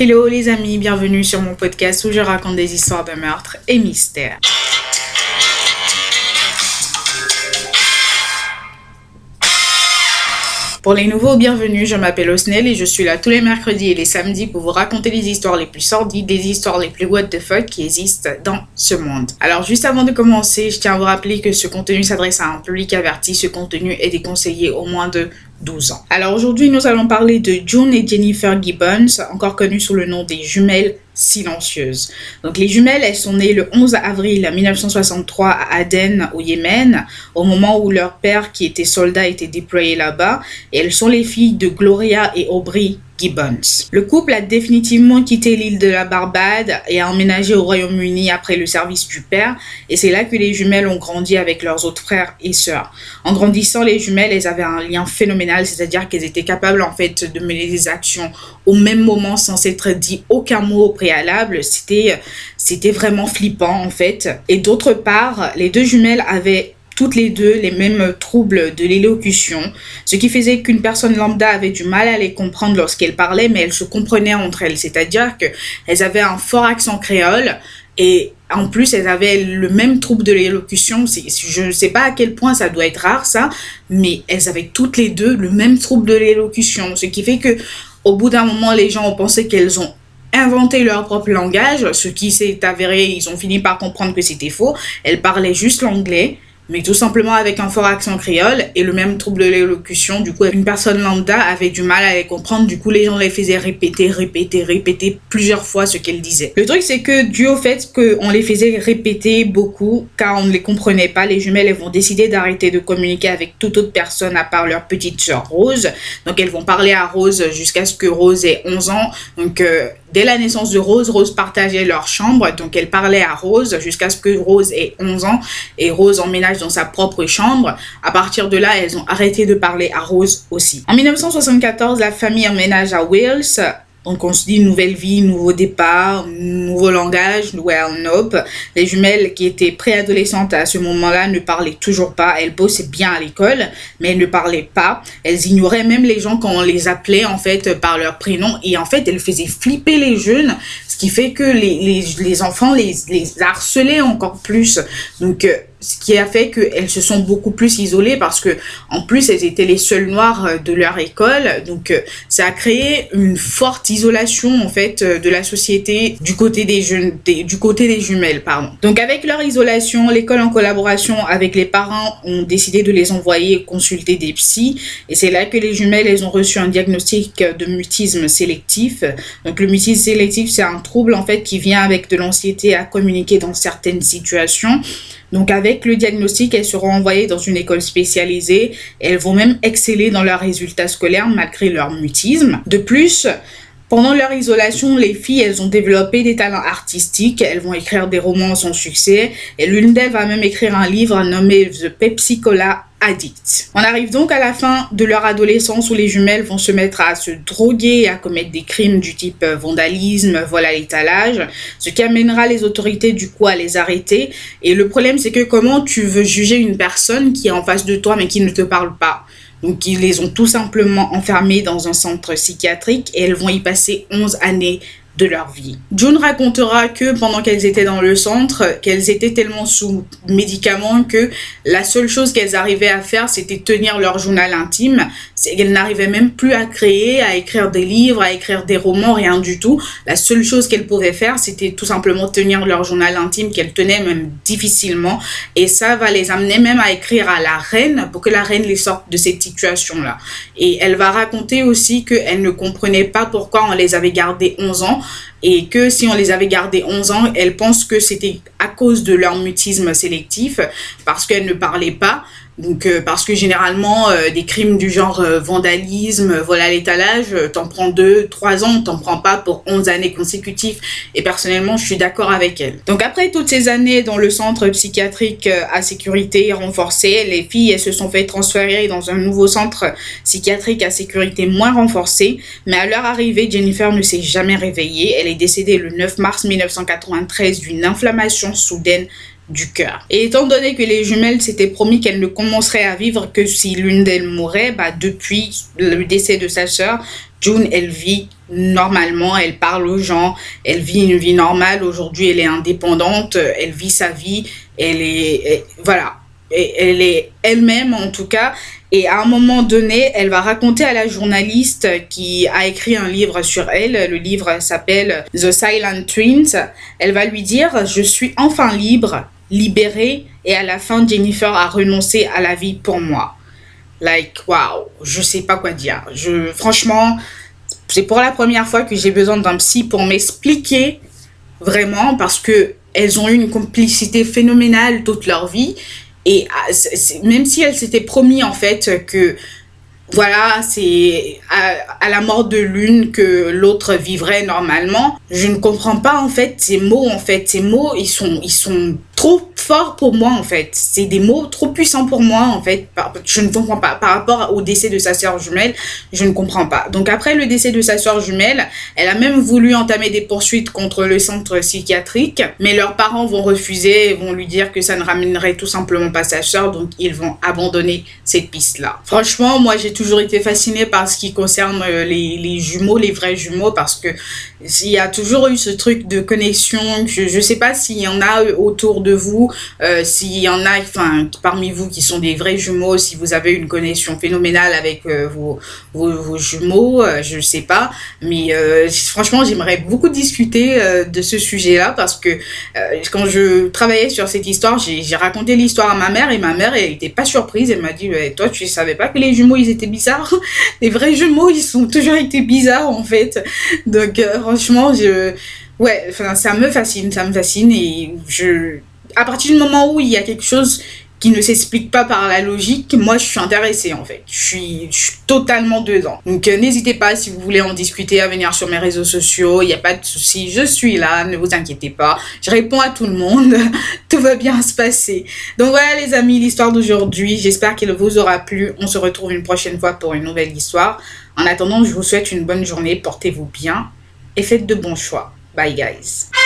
Hello les amis, bienvenue sur mon podcast où je raconte des histoires de meurtres et mystères. Pour les nouveaux, bienvenue, je m'appelle Osnel et je suis là tous les mercredis et les samedis pour vous raconter les histoires les plus sordides, les histoires les plus what the fuck qui existent dans ce monde. Alors juste avant de commencer, je tiens à vous rappeler que ce contenu s'adresse à un public averti, ce contenu est déconseillé au moins de 12 ans. Alors aujourd'hui, nous allons parler de June et Jennifer Gibbons, encore connues sous le nom des jumelles silencieuses. Donc les jumelles, elles sont nées le 11 avril 1963 à Aden, au Yémen, au moment où leur père, qui était soldat, était déployé là-bas. Et elles sont les filles de Gloria et Aubrey Gibbons. Le couple a définitivement quitté l'île de la Barbade et a emménagé au Royaume-Uni après le service du père, et c'est là que les jumelles ont grandi avec leurs autres frères et sœurs. En grandissant, les jumelles, elles avaient un lien phénoménal, c'est-à-dire qu'elles étaient capables en fait de mener des actions au même moment sans s'être dit aucun mot au C'était c'était vraiment flippant en fait. Et d'autre part, les deux jumelles avaient toutes les deux les mêmes troubles de l'élocution, ce qui faisait qu'une personne lambda avait du mal à les comprendre lorsqu'elles parlaient, mais elles se comprenaient entre elles, c'est-à-dire qu'elles avaient un fort accent créole et en plus, elles avaient le même trouble de l'élocution. Je ne sais pas à quel point ça doit être rare, ça, mais elles avaient toutes les deux le même trouble de l'élocution. Ce qui fait que, au bout d'un moment, les gens ont pensé qu'elles ont inventé leur propre langage, ce qui s'est avéré, ils ont fini par comprendre que c'était faux. Elles parlaient juste l'anglais mais tout simplement avec un fort accent créole et le même trouble de l'élocution. Du coup, une personne lambda avait du mal à les comprendre. Du coup, les gens les faisaient répéter, répéter, répéter plusieurs fois ce qu'elles disaient. Le truc, c'est que dû au fait qu'on les faisait répéter beaucoup, car on ne les comprenait pas, les jumelles, elles vont décider d'arrêter de communiquer avec toute autre personne à part leur petite sœur Rose. Donc, elles vont parler à Rose jusqu'à ce que Rose ait 11 ans. Donc, euh, Dès la naissance de Rose, Rose partageait leur chambre, donc elle parlait à Rose jusqu'à ce que Rose ait 11 ans et Rose emménage dans sa propre chambre. À partir de là, elles ont arrêté de parler à Rose aussi. En 1974, la famille emménage à Wales donc on se dit nouvelle vie, nouveau départ, nouveau langage, well nope. Les jumelles qui étaient préadolescentes à ce moment-là ne parlaient toujours pas. Elles bossaient bien à l'école, mais elles ne parlaient pas. Elles ignoraient même les gens quand on les appelait en fait par leur prénom. Et en fait, elles faisaient flipper les jeunes, ce qui fait que les, les, les enfants les, les harcelaient encore plus. Donc euh, ce qui a fait qu'elles se sont beaucoup plus isolées parce que en plus elles étaient les seules noires euh, de leur école. Donc euh, ça a créé une forte isolation en fait euh, de la société du côté des jeunes du côté des jumelles pardon. Donc avec leur isolation l'école en collaboration avec les parents ont décidé de les envoyer consulter des psys. Et c'est là que les jumelles elles ont reçu un diagnostic de mutisme sélectif. Donc le mutisme sélectif c'est un trouble en fait qui vient avec de l'anxiété à communiquer dans certaines situations. Donc le diagnostic, elles seront envoyées dans une école spécialisée. Elles vont même exceller dans leurs résultats scolaires malgré leur mutisme. De plus, pendant leur isolation, les filles, elles ont développé des talents artistiques. Elles vont écrire des romans sans succès. Et l'une d'elles va même écrire un livre nommé The Pepsi Cola Addict. On arrive donc à la fin de leur adolescence où les jumelles vont se mettre à se droguer à commettre des crimes du type euh, vandalisme, vol à l'étalage, ce qui amènera les autorités du coup à les arrêter. Et le problème c'est que comment tu veux juger une personne qui est en face de toi mais qui ne te parle pas? Donc ils les ont tout simplement enfermées dans un centre psychiatrique et elles vont y passer 11 années de leur vie. June racontera que pendant qu'elles étaient dans le centre, qu'elles étaient tellement sous médicaments que la seule chose qu'elles arrivaient à faire, c'était tenir leur journal intime. Elles n'arrivaient même plus à créer, à écrire des livres, à écrire des romans, rien du tout. La seule chose qu'elles pouvaient faire, c'était tout simplement tenir leur journal intime qu'elles tenaient même difficilement. Et ça va les amener même à écrire à la reine pour que la reine les sorte de cette situation-là. Et elle va raconter aussi qu'elle ne comprenait pas pourquoi on les avait gardées 11 ans et que si on les avait gardés 11 ans, elles pensent que c'était à cause de leur mutisme sélectif parce qu'elles ne parlaient pas. Donc, euh, parce que généralement, euh, des crimes du genre euh, vandalisme, vol à l'étalage, t'en prends deux, trois ans, t'en prends pas pour 11 années consécutives. Et personnellement, je suis d'accord avec elle. Donc, après toutes ces années dans le centre psychiatrique à sécurité renforcée, les filles, elles se sont fait transférer dans un nouveau centre psychiatrique à sécurité moins renforcée. Mais à leur arrivée, Jennifer ne s'est jamais réveillée. Elle est décédée le 9 mars 1993 d'une inflammation soudaine du cœur. Et étant donné que les jumelles s'étaient promis qu'elles ne commenceraient à vivre que si l'une d'elles mourait, bah depuis le décès de sa sœur, June, elle vit normalement, elle parle aux gens, elle vit une vie normale. Aujourd'hui, elle est indépendante, elle vit sa vie, elle est, voilà, elle est elle-même en tout cas. Et à un moment donné, elle va raconter à la journaliste qui a écrit un livre sur elle, le livre s'appelle The Silent Twins, elle va lui dire, je suis enfin libre, libérée, et à la fin, Jennifer a renoncé à la vie pour moi. Like, wow, je sais pas quoi dire. Je, franchement, c'est pour la première fois que j'ai besoin d'un psy pour m'expliquer vraiment parce que elles ont eu une complicité phénoménale toute leur vie et ah, même si elles s'étaient promis en fait que voilà, c'est à, la mort de l'une que l'autre vivrait normalement. Je ne comprends pas en fait ces mots en fait, ces mots ils sont ils sont trop fort pour moi en fait. C'est des mots trop puissants pour moi en fait. Je ne comprends pas. Par rapport au décès de sa sœur jumelle, je ne comprends pas. Donc après le décès de sa sœur jumelle, elle a même voulu entamer des poursuites contre le centre psychiatrique, mais leurs parents vont refuser, vont lui dire que ça ne ramènerait tout simplement pas sa sœur, donc ils vont abandonner cette piste-là. Franchement, moi j'ai toujours été fascinée par ce qui concerne euh, les, jumeaux, les vrais jumeaux, parce que il y a toujours eu ce truc de connexion. Je, je sais pas s'il y en a autour de vous, euh, s'il y en a, enfin, parmi vous qui sont des vrais jumeaux, si vous avez une connexion phénoménale avec euh, vos, vos, jumeaux, je sais pas. Mais franchement, j'aimerais beaucoup discuter de ce sujet-là parce que quand je travaillais sur cette histoire, j'ai raconté l'histoire à ma mère et ma mère, elle était pas surprise. Elle m'a dit, toi, tu savais pas que les jumeaux, ils étaient bizarres Les vrais jumeaux, ils sont toujours été bizarres, en fait. Donc, franchement, je... Ouais, ça me fascine, ça me fascine et je, à partir du moment où il y a quelque chose qui ne s'explique pas par la logique, moi je suis intéressée en fait. Je suis, totalement dedans. Donc euh, n'hésitez pas si vous voulez en discuter à venir sur mes réseaux sociaux, il n'y a pas de souci, je suis là, ne vous inquiétez pas. Je réponds à tout le monde, tout va bien se passer. Donc voilà les amis, l'histoire d'aujourd'hui, j'espère qu'elle vous aura plu. On se retrouve une prochaine fois pour une nouvelle histoire. En attendant, je vous souhaite une bonne journée, portez-vous bien et faites de bons choix. Bye guys.